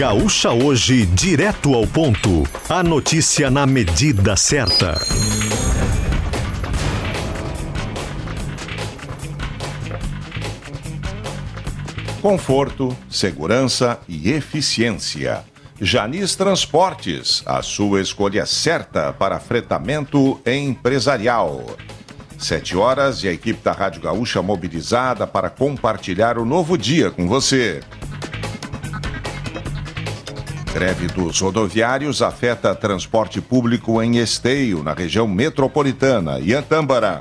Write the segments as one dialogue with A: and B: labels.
A: Gaúcha Hoje, direto ao ponto. A notícia na medida certa.
B: Conforto, segurança e eficiência. Janis Transportes, a sua escolha certa para fretamento empresarial. Sete horas e a equipe da Rádio Gaúcha mobilizada para compartilhar o novo dia com você. Greve dos rodoviários afeta transporte público em Esteio, na região metropolitana, e Antâmbara.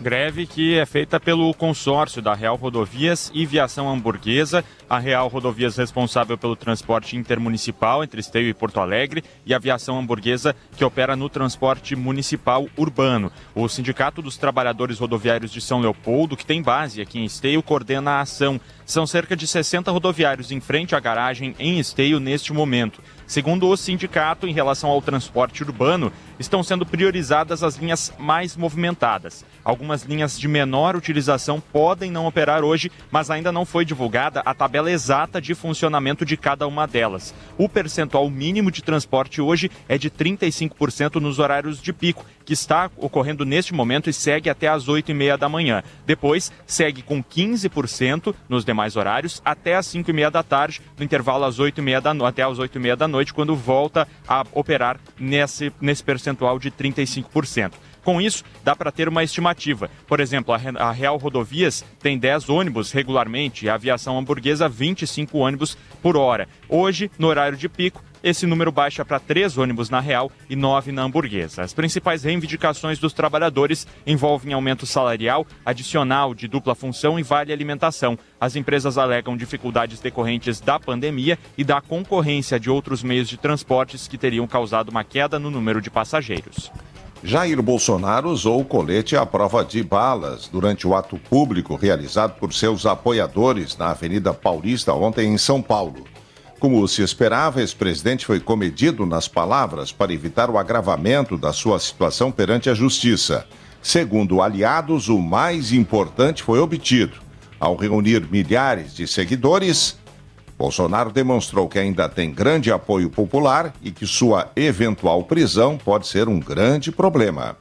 C: Greve que é feita pelo consórcio da Real Rodovias e Viação Hamburguesa a Real Rodovias responsável pelo transporte intermunicipal entre Esteio e Porto Alegre e a aviação hamburguesa que opera no transporte municipal urbano. O Sindicato dos Trabalhadores Rodoviários de São Leopoldo, que tem base aqui em Esteio, coordena a ação. São cerca de 60 rodoviários em frente à garagem em Esteio neste momento. Segundo o sindicato, em relação ao transporte urbano, estão sendo priorizadas as linhas mais movimentadas. Algumas linhas de menor utilização podem não operar hoje, mas ainda não foi divulgada a tabela tabela exata de funcionamento de cada uma delas. O percentual mínimo de transporte hoje é de 35% nos horários de pico, que está ocorrendo neste momento e segue até às 8 e meia da manhã. Depois, segue com 15% nos demais horários até às 5 e meia da tarde, no intervalo às 8 e meia da no... até às 8 e meia da noite, quando volta a operar nesse, nesse percentual de 35%. Com isso, dá para ter uma estimativa. Por exemplo, a Real Rodovias tem 10 ônibus regularmente e a aviação hamburguesa 25 ônibus por hora. Hoje, no horário de pico, esse número baixa para três ônibus na Real e nove na Hamburguesa. As principais reivindicações dos trabalhadores envolvem aumento salarial, adicional de dupla função e vale alimentação. As empresas alegam dificuldades decorrentes da pandemia e da concorrência de outros meios de transportes que teriam causado uma queda no número de passageiros.
B: Jair Bolsonaro usou o colete à prova de balas durante o ato público realizado por seus apoiadores na Avenida Paulista ontem em São Paulo. Como se esperava, esse presidente foi comedido nas palavras para evitar o agravamento da sua situação perante a justiça. Segundo aliados, o mais importante foi obtido. Ao reunir milhares de seguidores, Bolsonaro demonstrou que ainda tem grande apoio popular e que sua eventual prisão pode ser um grande problema.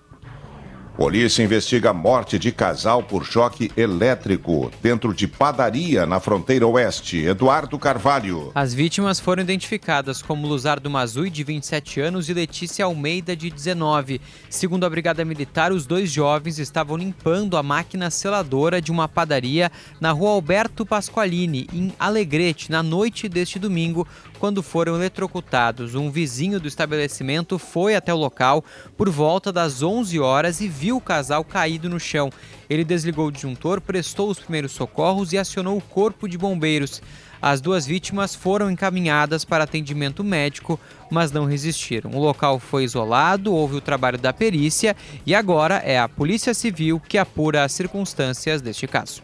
B: Polícia investiga a morte de casal por choque elétrico dentro de padaria na fronteira oeste. Eduardo Carvalho.
D: As vítimas foram identificadas como Luzardo Mazui, de 27 anos, e Letícia Almeida, de 19. Segundo a Brigada Militar, os dois jovens estavam limpando a máquina seladora de uma padaria na rua Alberto Pasqualini, em Alegrete, na noite deste domingo, quando foram eletrocutados. Um vizinho do estabelecimento foi até o local por volta das 11 horas e viu o casal caído no chão. Ele desligou o disjuntor, prestou os primeiros socorros e acionou o corpo de bombeiros. As duas vítimas foram encaminhadas para atendimento médico, mas não resistiram. O local foi isolado, houve o trabalho da perícia e agora é a Polícia Civil que apura as circunstâncias deste caso.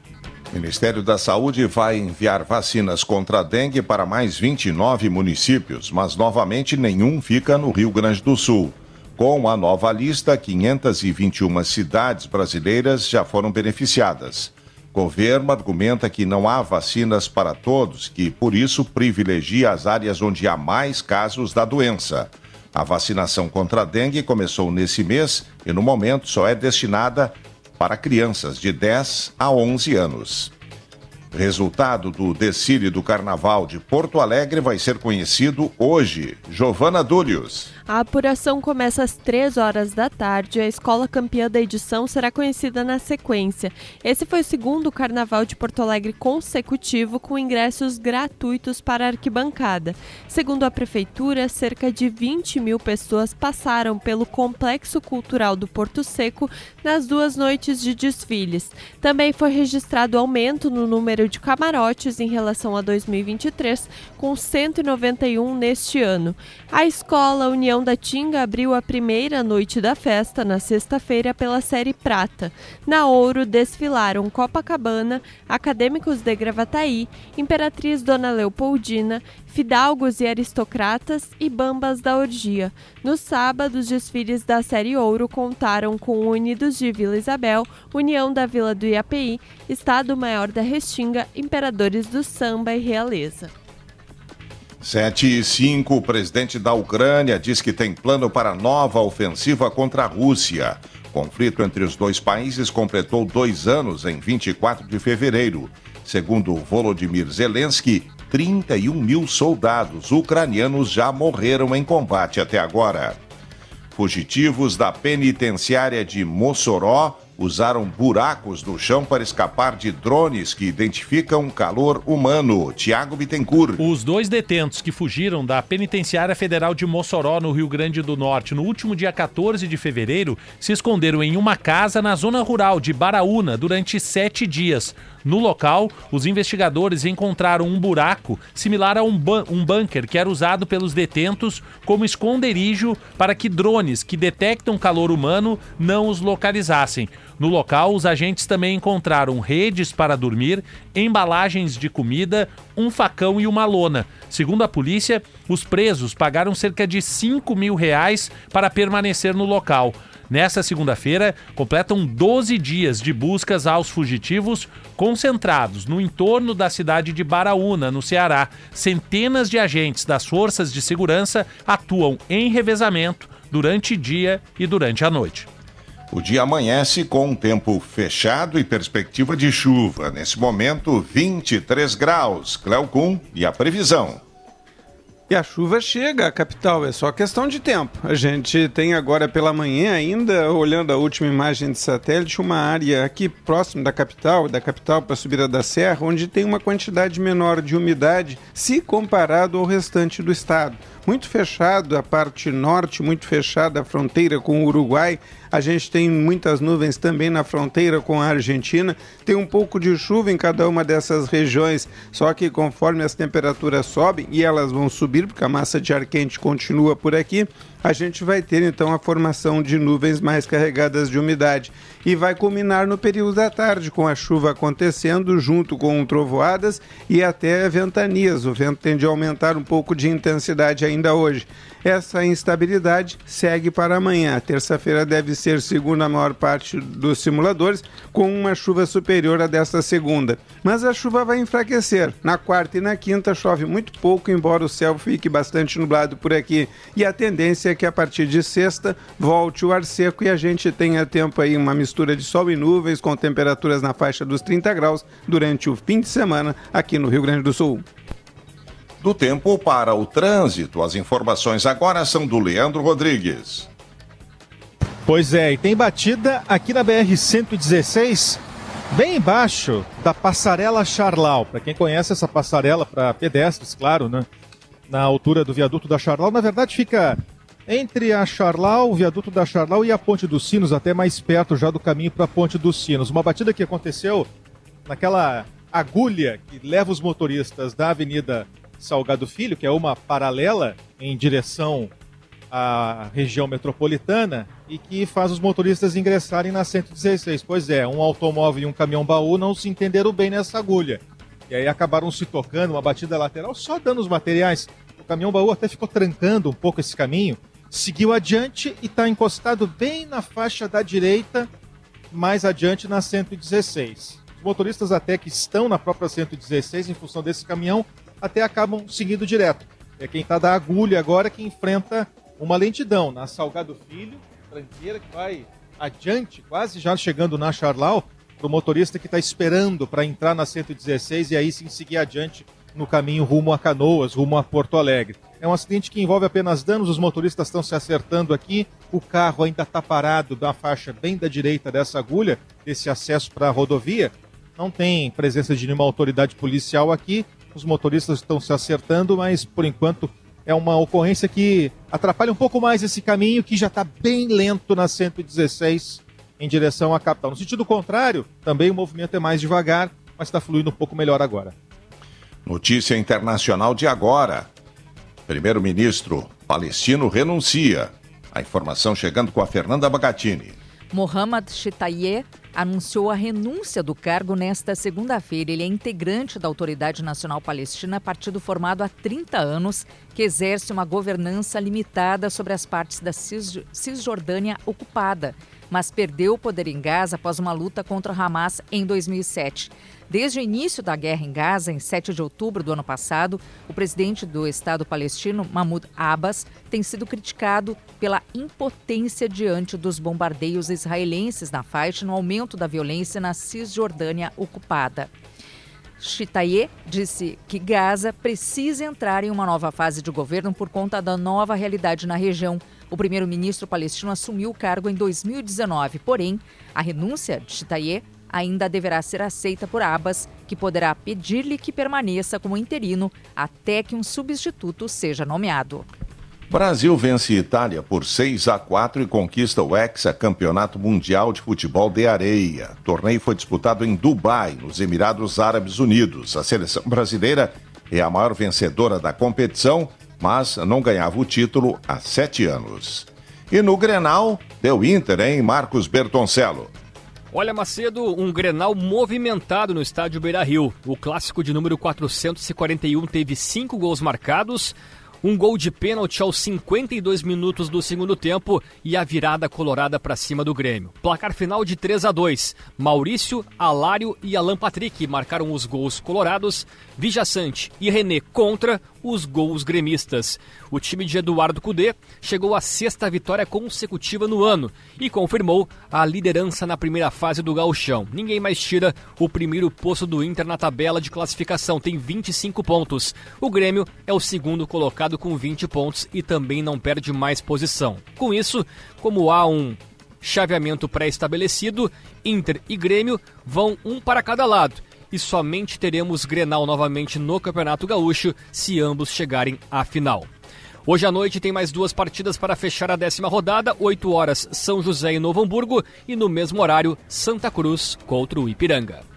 B: O Ministério da Saúde vai enviar vacinas contra a dengue para mais 29 municípios, mas novamente nenhum fica no Rio Grande do Sul. Com a nova lista, 521 cidades brasileiras já foram beneficiadas. Governo argumenta que não há vacinas para todos, que por isso privilegia as áreas onde há mais casos da doença. A vacinação contra a dengue começou nesse mês e, no momento, só é destinada para crianças de 10 a 11 anos. Resultado do desfile do Carnaval de Porto Alegre vai ser conhecido hoje. Giovana Dúlios.
E: A apuração começa às 3 horas da tarde. A escola campeã da edição será conhecida na sequência. Esse foi o segundo Carnaval de Porto Alegre consecutivo com ingressos gratuitos para a arquibancada. Segundo a Prefeitura, cerca de 20 mil pessoas passaram pelo Complexo Cultural do Porto Seco nas duas noites de desfiles. Também foi registrado aumento no número de camarotes em relação a 2023, com 191 neste ano. A escola União da Tinga abriu a primeira noite da festa na sexta-feira pela série Prata. Na Ouro desfilaram Copacabana, Acadêmicos de Gravataí, Imperatriz Dona Leopoldina, Fidalgos e Aristocratas e Bambas da Orgia. No sábado, os desfiles da série Ouro contaram com Unidos de Vila Isabel, União da Vila do Iapi, Estado Maior da Restinga, Imperadores do Samba e Realeza.
B: 7 e 5, o presidente da Ucrânia diz que tem plano para nova ofensiva contra a Rússia. O conflito entre os dois países completou dois anos em 24 de fevereiro. Segundo Volodymyr Zelensky, 31 mil soldados ucranianos já morreram em combate até agora. Fugitivos da penitenciária de Mossoró usaram buracos no chão para escapar de drones que identificam calor humano. Tiago Bittencourt.
F: Os dois detentos que fugiram da Penitenciária Federal de Mossoró, no Rio Grande do Norte, no último dia 14 de fevereiro, se esconderam em uma casa na zona rural de Baraúna durante sete dias. No local, os investigadores encontraram um buraco similar a um, um bunker que era usado pelos detentos como esconderijo para que drones que detectam calor humano não os localizassem. No local, os agentes também encontraram redes para dormir, embalagens de comida, um facão e uma lona. Segundo a polícia, os presos pagaram cerca de 5 mil reais para permanecer no local. Nessa segunda-feira, completam 12 dias de buscas aos fugitivos concentrados no entorno da cidade de Baraúna, no Ceará. Centenas de agentes das forças de segurança atuam em revezamento durante dia e durante a noite.
B: O dia amanhece com um tempo fechado e perspectiva de chuva. Nesse momento, 23 graus. Cleocum e a previsão.
G: E a chuva chega à capital, é só questão de tempo. A gente tem agora pela manhã, ainda olhando a última imagem de satélite, uma área aqui próximo da capital, da capital para a subida da serra, onde tem uma quantidade menor de umidade se comparado ao restante do estado muito fechado a parte norte, muito fechada a fronteira com o Uruguai. A gente tem muitas nuvens também na fronteira com a Argentina. Tem um pouco de chuva em cada uma dessas regiões, só que conforme as temperaturas sobem, e elas vão subir, porque a massa de ar quente continua por aqui, a gente vai ter então a formação de nuvens mais carregadas de umidade e vai culminar no período da tarde com a chuva acontecendo junto com trovoadas e até ventanias. O vento tende a aumentar um pouco de intensidade ainda hoje. Essa instabilidade segue para amanhã. Terça-feira deve ser, segundo a maior parte dos simuladores, com uma chuva superior à desta segunda. Mas a chuva vai enfraquecer. Na quarta e na quinta chove muito pouco, embora o céu fique bastante nublado por aqui. E a tendência é que a partir de sexta volte o ar seco e a gente tenha tempo aí uma mistura de sol e nuvens com temperaturas na faixa dos 30 graus durante o fim de semana aqui no Rio Grande do Sul
B: do tempo para o trânsito. As informações agora são do Leandro Rodrigues.
H: Pois é, e tem batida aqui na BR-116, bem embaixo da passarela Charlau. Para quem conhece essa passarela para pedestres, claro, né? Na altura do viaduto da Charlau, na verdade fica entre a Charlau, o viaduto da Charlau e a Ponte dos Sinos, até mais perto já do caminho para a Ponte dos Sinos. Uma batida que aconteceu naquela agulha que leva os motoristas da Avenida Salgado Filho, que é uma paralela em direção à região metropolitana e que faz os motoristas ingressarem na 116. Pois é, um automóvel e um caminhão baú não se entenderam bem nessa agulha. E aí acabaram se tocando, uma batida lateral, só dando os materiais. O caminhão baú até ficou trancando um pouco esse caminho, seguiu adiante e está encostado bem na faixa da direita, mais adiante na 116. Os motoristas até que estão na própria 116 em função desse caminhão até acabam seguindo direto. É quem está da agulha agora que enfrenta uma lentidão na Salgado Filho, tranqueira que vai adiante, quase já chegando na Charlau, para o motorista que está esperando para entrar na 116 e aí sim seguir adiante no caminho rumo a Canoas, rumo a Porto Alegre. É um acidente que envolve apenas danos, os motoristas estão se acertando aqui, o carro ainda está parado na faixa bem da direita dessa agulha, desse acesso para a rodovia. Não tem presença de nenhuma autoridade policial aqui, os motoristas estão se acertando, mas por enquanto é uma ocorrência que atrapalha um pouco mais esse caminho que já está bem lento na 116 em direção à capital. No sentido contrário, também o movimento é mais devagar, mas está fluindo um pouco melhor agora.
B: Notícia internacional de agora. Primeiro-ministro palestino renuncia. A informação chegando com a Fernanda Bagatini.
I: Mohammad Shitaye anunciou a renúncia do cargo nesta segunda-feira. Ele é integrante da Autoridade Nacional Palestina, partido formado há 30 anos, que exerce uma governança limitada sobre as partes da Cisjordânia ocupada, mas perdeu o poder em Gaza após uma luta contra Hamas em 2007. Desde o início da guerra em Gaza, em 7 de outubro do ano passado, o presidente do Estado palestino, Mahmoud Abbas, tem sido criticado pela impotência diante dos bombardeios israelenses na faixa e no aumento da violência na Cisjordânia ocupada. Chitaye disse que Gaza precisa entrar em uma nova fase de governo por conta da nova realidade na região. O primeiro-ministro palestino assumiu o cargo em 2019, porém, a renúncia de Chitaye ainda deverá ser aceita por Abbas, que poderá pedir-lhe que permaneça como interino até que um substituto seja nomeado.
B: Brasil vence Itália por 6 a 4 e conquista o Hexa Campeonato Mundial de Futebol de Areia. O torneio foi disputado em Dubai, nos Emirados Árabes Unidos. A seleção brasileira é a maior vencedora da competição, mas não ganhava o título há sete anos. E no Grenal, deu Inter, hein, Marcos Bertoncello?
J: Olha, Macedo, um Grenal movimentado no estádio Beira-Rio. O clássico de número 441 teve cinco gols marcados, um gol de pênalti aos 52 minutos do segundo tempo e a virada colorada para cima do Grêmio. Placar final de 3 a 2. Maurício, Alário e Alan Patrick marcaram os gols colorados, Vijaçante e René contra os gols gremistas. O time de Eduardo Cudê chegou à sexta vitória consecutiva no ano e confirmou a liderança na primeira fase do gauchão. Ninguém mais tira o primeiro posto do Inter na tabela de classificação, tem 25 pontos. O Grêmio é o segundo colocado com 20 pontos e também não perde mais posição. Com isso, como há um chaveamento pré-estabelecido, Inter e Grêmio vão um para cada lado e somente teremos Grenal novamente no Campeonato Gaúcho se ambos chegarem à final. Hoje à noite tem mais duas partidas para fechar a décima rodada, 8 horas São José e Novo Hamburgo e no mesmo horário Santa Cruz contra o Ipiranga.